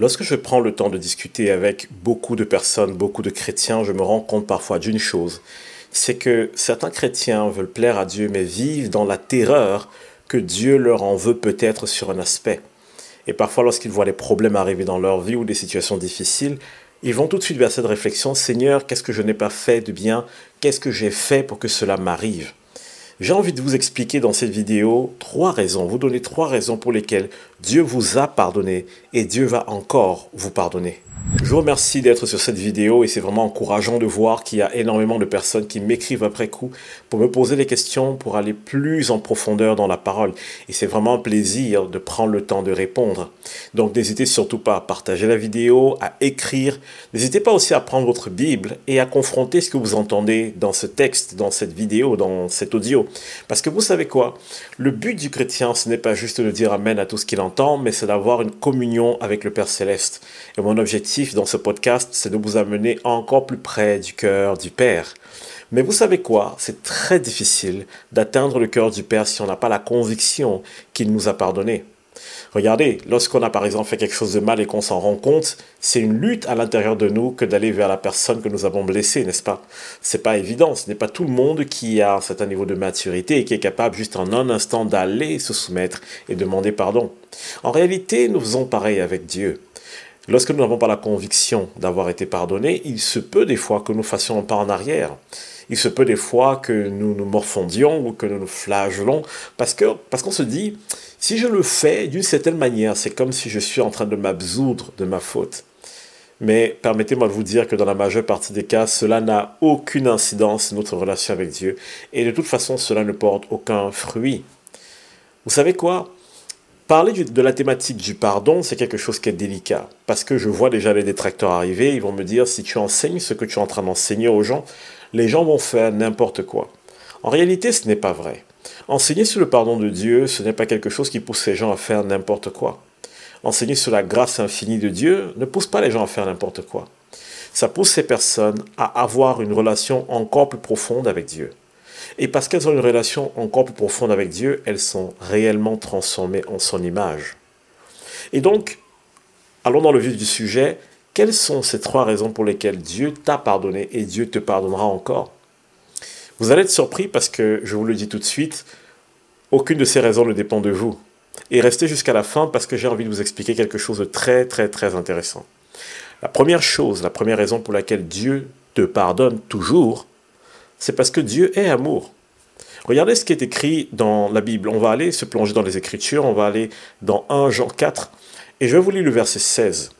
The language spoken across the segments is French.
Lorsque je prends le temps de discuter avec beaucoup de personnes, beaucoup de chrétiens, je me rends compte parfois d'une chose, c'est que certains chrétiens veulent plaire à Dieu mais vivent dans la terreur que Dieu leur en veut peut-être sur un aspect. Et parfois lorsqu'ils voient des problèmes arriver dans leur vie ou des situations difficiles, ils vont tout de suite vers cette réflexion, Seigneur, qu'est-ce que je n'ai pas fait de bien? Qu'est-ce que j'ai fait pour que cela m'arrive? J'ai envie de vous expliquer dans cette vidéo trois raisons, vous donner trois raisons pour lesquelles Dieu vous a pardonné et Dieu va encore vous pardonner. Je vous remercie d'être sur cette vidéo et c'est vraiment encourageant de voir qu'il y a énormément de personnes qui m'écrivent après coup pour me poser des questions, pour aller plus en profondeur dans la parole. Et c'est vraiment un plaisir de prendre le temps de répondre. Donc n'hésitez surtout pas à partager la vidéo, à écrire. N'hésitez pas aussi à prendre votre Bible et à confronter ce que vous entendez dans ce texte, dans cette vidéo, dans cet audio. Parce que vous savez quoi? Le but du chrétien, ce n'est pas juste de dire Amen à tout ce qu'il entend, mais c'est d'avoir une communion avec le Père céleste. Et mon objectif dans ce podcast, c'est de vous amener encore plus près du cœur du Père. Mais vous savez quoi? C'est très difficile d'atteindre le cœur du Père si on n'a pas la conviction qu'il nous a pardonné. Regardez, lorsqu'on a par exemple fait quelque chose de mal et qu'on s'en rend compte, c'est une lutte à l'intérieur de nous que d'aller vers la personne que nous avons blessée, n'est-ce pas? C'est pas évident, ce n'est pas tout le monde qui a un certain niveau de maturité et qui est capable juste en un instant d'aller se soumettre et demander pardon. En réalité, nous faisons pareil avec Dieu. Lorsque nous n'avons pas la conviction d'avoir été pardonnés, il se peut des fois que nous fassions un pas en arrière. Il se peut des fois que nous nous morfondions ou que nous nous flagellons parce que parce qu'on se dit si je le fais d'une certaine manière, c'est comme si je suis en train de m'absoudre de ma faute. Mais permettez-moi de vous dire que dans la majeure partie des cas, cela n'a aucune incidence sur notre relation avec Dieu et de toute façon, cela ne porte aucun fruit. Vous savez quoi? Parler de la thématique du pardon, c'est quelque chose qui est délicat. Parce que je vois déjà les détracteurs arriver, ils vont me dire, si tu enseignes ce que tu es en train d'enseigner aux gens, les gens vont faire n'importe quoi. En réalité, ce n'est pas vrai. Enseigner sur le pardon de Dieu, ce n'est pas quelque chose qui pousse les gens à faire n'importe quoi. Enseigner sur la grâce infinie de Dieu ne pousse pas les gens à faire n'importe quoi. Ça pousse ces personnes à avoir une relation encore plus profonde avec Dieu. Et parce qu'elles ont une relation encore plus profonde avec Dieu, elles sont réellement transformées en son image. Et donc, allons dans le vif du sujet. Quelles sont ces trois raisons pour lesquelles Dieu t'a pardonné et Dieu te pardonnera encore? Vous allez être surpris parce que, je vous le dis tout de suite, aucune de ces raisons ne dépend de vous. Et restez jusqu'à la fin parce que j'ai envie de vous expliquer quelque chose de très très très intéressant. La première chose, la première raison pour laquelle Dieu te pardonne toujours, c'est parce que Dieu est amour. Regardez ce qui est écrit dans la Bible. On va aller se plonger dans les Écritures, on va aller dans 1 Jean 4, et je vais vous lire le verset 16.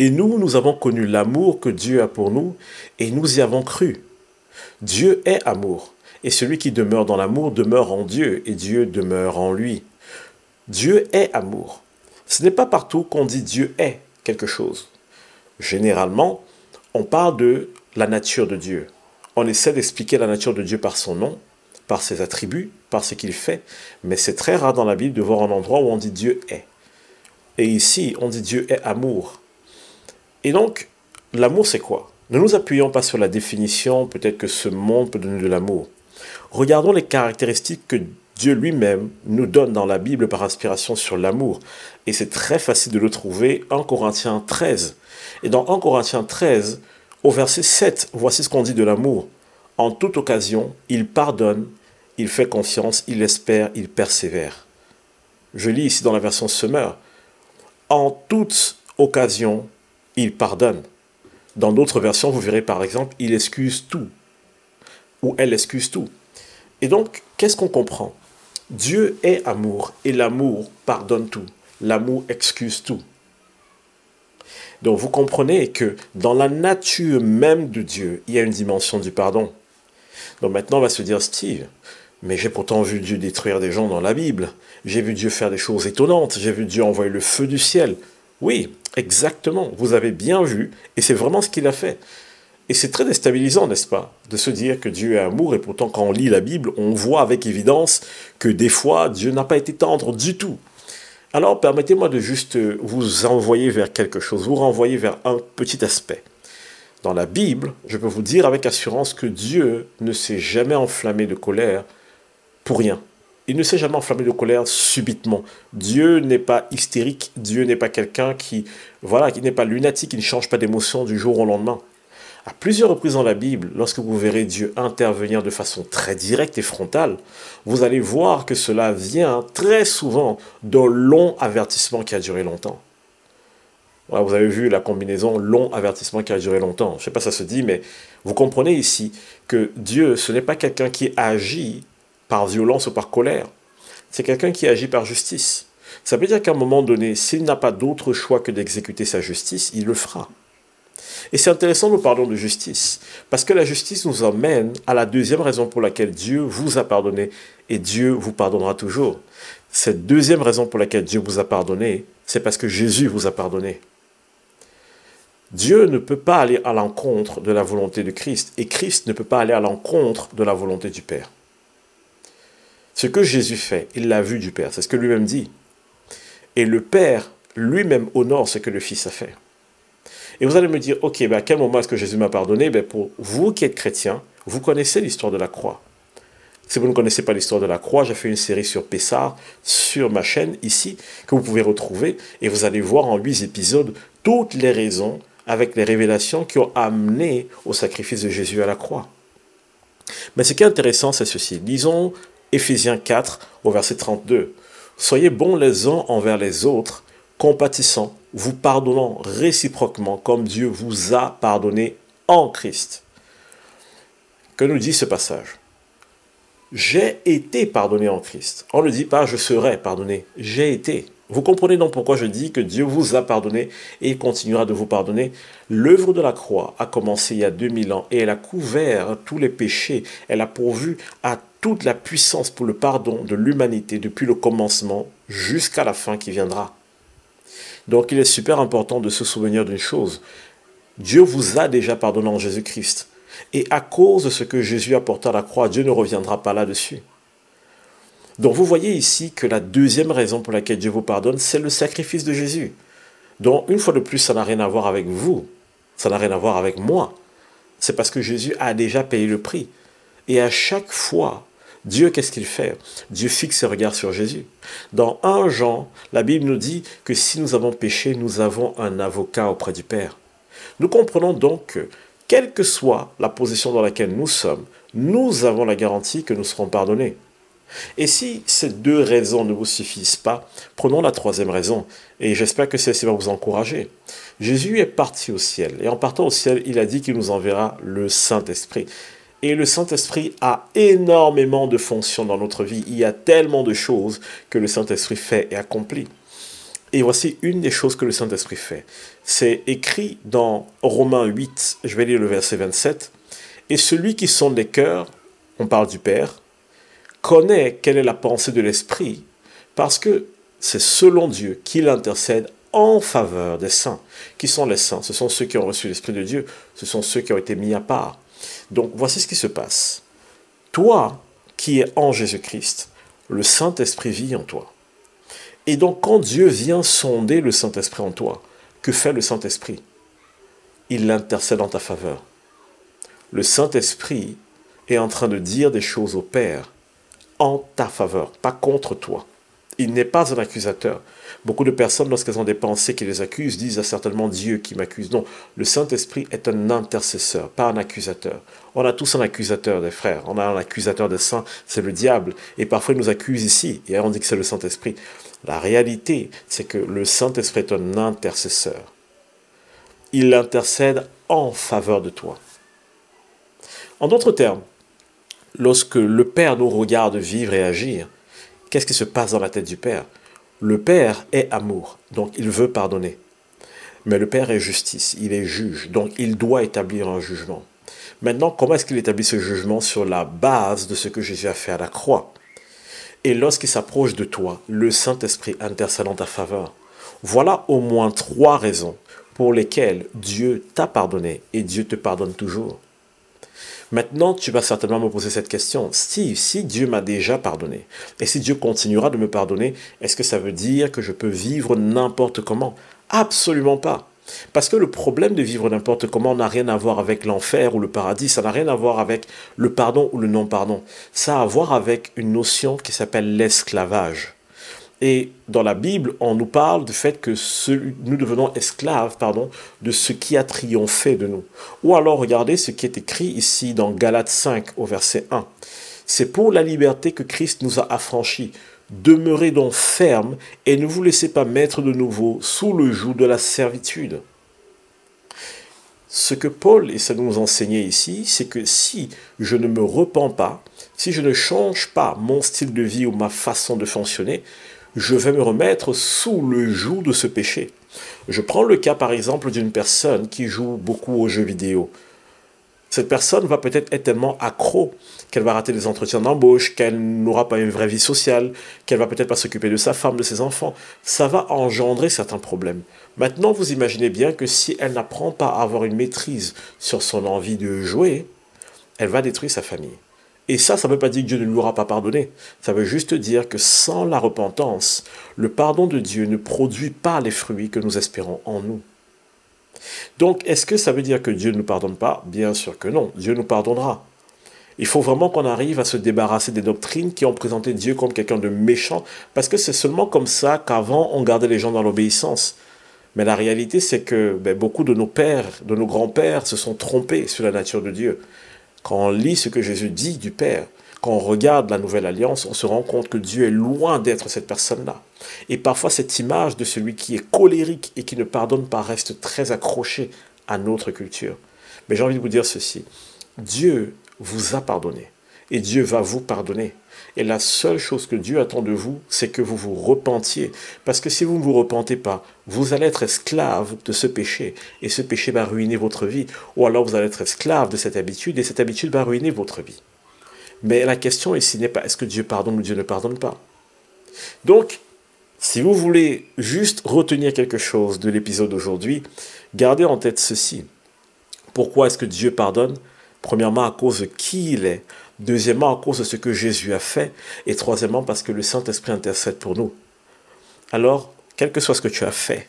Et nous, nous avons connu l'amour que Dieu a pour nous, et nous y avons cru. Dieu est amour, et celui qui demeure dans l'amour demeure en Dieu, et Dieu demeure en lui. Dieu est amour. Ce n'est pas partout qu'on dit Dieu est quelque chose. Généralement, on parle de la nature de Dieu on essaie d'expliquer la nature de Dieu par son nom, par ses attributs, par ce qu'il fait, mais c'est très rare dans la Bible de voir un endroit où on dit Dieu est. Et ici, on dit Dieu est amour. Et donc, l'amour, c'est quoi? Ne nous appuyons pas sur la définition, peut-être que ce monde peut donner de l'amour. Regardons les caractéristiques que Dieu lui-même nous donne dans la Bible par inspiration sur l'amour. Et c'est très facile de le trouver en Corinthiens 13. Et dans 1 Corinthiens 13, au verset 7, voici ce qu'on dit de l'amour. En toute occasion, il pardonne, il fait confiance, il espère, il persévère. Je lis ici dans la version Semeur. En toute occasion, il pardonne. Dans d'autres versions, vous verrez par exemple, il excuse tout. Ou elle excuse tout. Et donc, qu'est-ce qu'on comprend? Dieu est amour et l'amour pardonne tout. L'amour excuse tout. Donc vous comprenez que dans la nature même de Dieu, il y a une dimension du pardon. Donc maintenant on va se dire, Steve, mais j'ai pourtant vu Dieu détruire des gens dans la Bible. J'ai vu Dieu faire des choses étonnantes. J'ai vu Dieu envoyer le feu du ciel. Oui, exactement. Vous avez bien vu. Et c'est vraiment ce qu'il a fait. Et c'est très déstabilisant, n'est-ce pas, de se dire que Dieu est amour. Et pourtant, quand on lit la Bible, on voit avec évidence que des fois, Dieu n'a pas été tendre du tout. Alors permettez-moi de juste vous envoyer vers quelque chose, vous renvoyer vers un petit aspect. Dans la Bible, je peux vous dire avec assurance que Dieu ne s'est jamais enflammé de colère pour rien. il ne s'est jamais enflammé de colère subitement. Dieu n'est pas hystérique, Dieu n'est pas quelqu'un qui, voilà, qui n'est pas lunatique, qui ne change pas d'émotion du jour au lendemain. À plusieurs reprises dans la Bible, lorsque vous verrez Dieu intervenir de façon très directe et frontale, vous allez voir que cela vient très souvent d'un long avertissement qui a duré longtemps. vous avez vu la combinaison long avertissement qui a duré longtemps. Je ne sais pas si ça se dit, mais vous comprenez ici que Dieu, ce n'est pas quelqu'un qui agit par violence ou par colère. C'est quelqu'un qui agit par justice. Ça veut dire qu'à un moment donné, s'il n'a pas d'autre choix que d'exécuter sa justice, il le fera. Et c'est intéressant, nous parlons de justice, parce que la justice nous emmène à la deuxième raison pour laquelle Dieu vous a pardonné et Dieu vous pardonnera toujours. Cette deuxième raison pour laquelle Dieu vous a pardonné, c'est parce que Jésus vous a pardonné. Dieu ne peut pas aller à l'encontre de la volonté de Christ et Christ ne peut pas aller à l'encontre de la volonté du Père. Ce que Jésus fait, il l'a vu du Père, c'est ce que lui-même dit. Et le Père lui-même honore ce que le Fils a fait. Et vous allez me dire, ok, à quel moment est-ce que Jésus m'a pardonné? Ben Pour vous qui êtes chrétien, vous connaissez l'histoire de la croix. Si vous ne connaissez pas l'histoire de la croix, j'ai fait une série sur Pessar sur ma chaîne ici, que vous pouvez retrouver, et vous allez voir en huit épisodes toutes les raisons avec les révélations qui ont amené au sacrifice de Jésus à la croix. Mais ce qui est intéressant, c'est ceci. Lisons Éphésiens 4 au verset 32. Soyez bons les uns envers les autres, compatissants, vous pardonnant réciproquement comme Dieu vous a pardonné en Christ. Que nous dit ce passage? J'ai été pardonné en Christ. On ne dit pas je serai pardonné, j'ai été. Vous comprenez donc pourquoi je dis que Dieu vous a pardonné et il continuera de vous pardonner. L'œuvre de la croix a commencé il y a 2000 ans et elle a couvert tous les péchés. Elle a pourvu à toute la puissance pour le pardon de l'humanité depuis le commencement jusqu'à la fin qui viendra. Donc il est super important de se souvenir d'une chose. Dieu vous a déjà pardonné en Jésus-Christ. Et à cause de ce que Jésus a porté à la croix, Dieu ne reviendra pas là-dessus. Donc vous voyez ici que la deuxième raison pour laquelle Dieu vous pardonne, c'est le sacrifice de Jésus. Donc une fois de plus, ça n'a rien à voir avec vous, ça n'a rien à voir avec moi. C'est parce que Jésus a déjà payé le prix. Et à chaque fois Dieu, qu'est-ce qu'il fait? Dieu fixe ses regards sur Jésus. Dans 1 Jean, la Bible nous dit que si nous avons péché, nous avons un avocat auprès du Père. Nous comprenons donc que, quelle que soit la position dans laquelle nous sommes, nous avons la garantie que nous serons pardonnés. Et si ces deux raisons ne vous suffisent pas, prenons la troisième raison, et j'espère que celle-ci va vous encourager. Jésus est parti au ciel, et en partant au ciel, il a dit qu'il nous enverra le Saint-Esprit. Et le Saint-Esprit a énormément de fonctions dans notre vie. Il y a tellement de choses que le Saint-Esprit fait et accomplit. Et voici une des choses que le Saint-Esprit fait. C'est écrit dans Romains 8, je vais lire le verset 27. Et celui qui sonde les cœurs, on parle du Père, connaît quelle est la pensée de l'Esprit, parce que c'est selon Dieu qu'il intercède en faveur des saints. Qui sont les saints? Ce sont ceux qui ont reçu l'Esprit de Dieu, ce sont ceux qui ont été mis à part. Donc voici ce qui se passe. Toi qui es en Jésus-Christ, le Saint-Esprit vit en toi. Et donc quand Dieu vient sonder le Saint-Esprit en toi, que fait le Saint-Esprit? Il l'intercède en ta faveur. Le Saint-Esprit est en train de dire des choses au Père en ta faveur, pas contre toi. Il n'est pas un accusateur. Beaucoup de personnes, lorsqu'elles ont des pensées qui les accusent, disent à certainement Dieu qui m'accuse. Non, le Saint-Esprit est un intercesseur, pas un accusateur. On a tous un accusateur des frères. On a un accusateur des saints, c'est le diable. Et parfois, il nous accuse ici. Et on dit que c'est le Saint-Esprit. La réalité, c'est que le Saint-Esprit est un intercesseur. Il intercède en faveur de toi. En d'autres termes, lorsque le Père nous regarde vivre et agir, Qu'est-ce qui se passe dans la tête du Père? Le Père est amour, donc il veut pardonner. Mais le Père est justice, il est juge, donc il doit établir un jugement. Maintenant, comment est-ce qu'il établit ce jugement sur la base de ce que Jésus a fait à la croix? Et lorsqu'il s'approche de toi, le Saint-Esprit intercède en ta faveur. Voilà au moins trois raisons pour lesquelles Dieu t'a pardonné et Dieu te pardonne toujours. Maintenant, tu vas certainement me poser cette question. Steve, si Dieu m'a déjà pardonné, et si Dieu continuera de me pardonner, est-ce que ça veut dire que je peux vivre n'importe comment? Absolument pas. Parce que le problème de vivre n'importe comment n'a rien à voir avec l'enfer ou le paradis, ça n'a rien à voir avec le pardon ou le non-pardon. Ça a à voir avec une notion qui s'appelle l'esclavage. Et dans la Bible, on nous parle du fait que nous devenons esclaves pardon, de ce qui a triomphé de nous. Ou alors regardez ce qui est écrit ici dans Galates 5 au verset 1. C'est pour la liberté que Christ nous a affranchis. Demeurez donc ferme et ne vous laissez pas mettre de nouveau sous le joug de la servitude. Ce que Paul essaie de nous enseigner ici, c'est que si je ne me repens pas, si je ne change pas mon style de vie ou ma façon de fonctionner, je vais me remettre sous le joug de ce péché. Je prends le cas par exemple d'une personne qui joue beaucoup aux jeux vidéo. Cette personne va peut-être être tellement accro qu'elle va rater des entretiens d'embauche, qu'elle n'aura pas une vraie vie sociale, qu'elle va peut-être pas s'occuper de sa femme, de ses enfants. Ça va engendrer certains problèmes. Maintenant, vous imaginez bien que si elle n'apprend pas à avoir une maîtrise sur son envie de jouer, elle va détruire sa famille. Et ça, ça ne veut pas dire que Dieu ne lui aura pas pardonné. Ça veut juste dire que sans la repentance, le pardon de Dieu ne produit pas les fruits que nous espérons en nous. Donc, est-ce que ça veut dire que Dieu ne nous pardonne pas? Bien sûr que non. Dieu nous pardonnera. Il faut vraiment qu'on arrive à se débarrasser des doctrines qui ont présenté Dieu comme quelqu'un de méchant, parce que c'est seulement comme ça qu'avant on gardait les gens dans l'obéissance. Mais la réalité, c'est que ben, beaucoup de nos pères, de nos grands-pères se sont trompés sur la nature de Dieu. Quand on lit ce que Jésus dit du Père, quand on regarde la nouvelle alliance, on se rend compte que Dieu est loin d'être cette personne-là. Et parfois cette image de celui qui est colérique et qui ne pardonne pas reste très accrochée à notre culture. Mais j'ai envie de vous dire ceci. Dieu vous a pardonné et Dieu va vous pardonner. Et la seule chose que Dieu attend de vous, c'est que vous vous repentiez. Parce que si vous ne vous repentez pas, vous allez être esclave de ce péché. Et ce péché va ruiner votre vie. Ou alors vous allez être esclave de cette habitude et cette habitude va ruiner votre vie. Mais la question ici n'est pas est-ce que Dieu pardonne ou Dieu ne pardonne pas? Donc, si vous voulez juste retenir quelque chose de l'épisode d'aujourd'hui, gardez en tête ceci. Pourquoi est-ce que Dieu pardonne? Premièrement, à cause de qui il est. Deuxièmement, à cause de ce que Jésus a fait. Et troisièmement, parce que le Saint-Esprit intercède pour nous. Alors, quel que soit ce que tu as fait,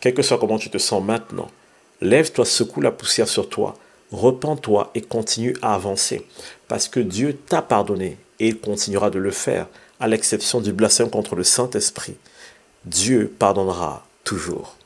quel que soit comment tu te sens maintenant, lève-toi, secoue la poussière sur toi, repens-toi et continue à avancer. Parce que Dieu t'a pardonné et il continuera de le faire, à l'exception du blasphème contre le Saint-Esprit. Dieu pardonnera toujours.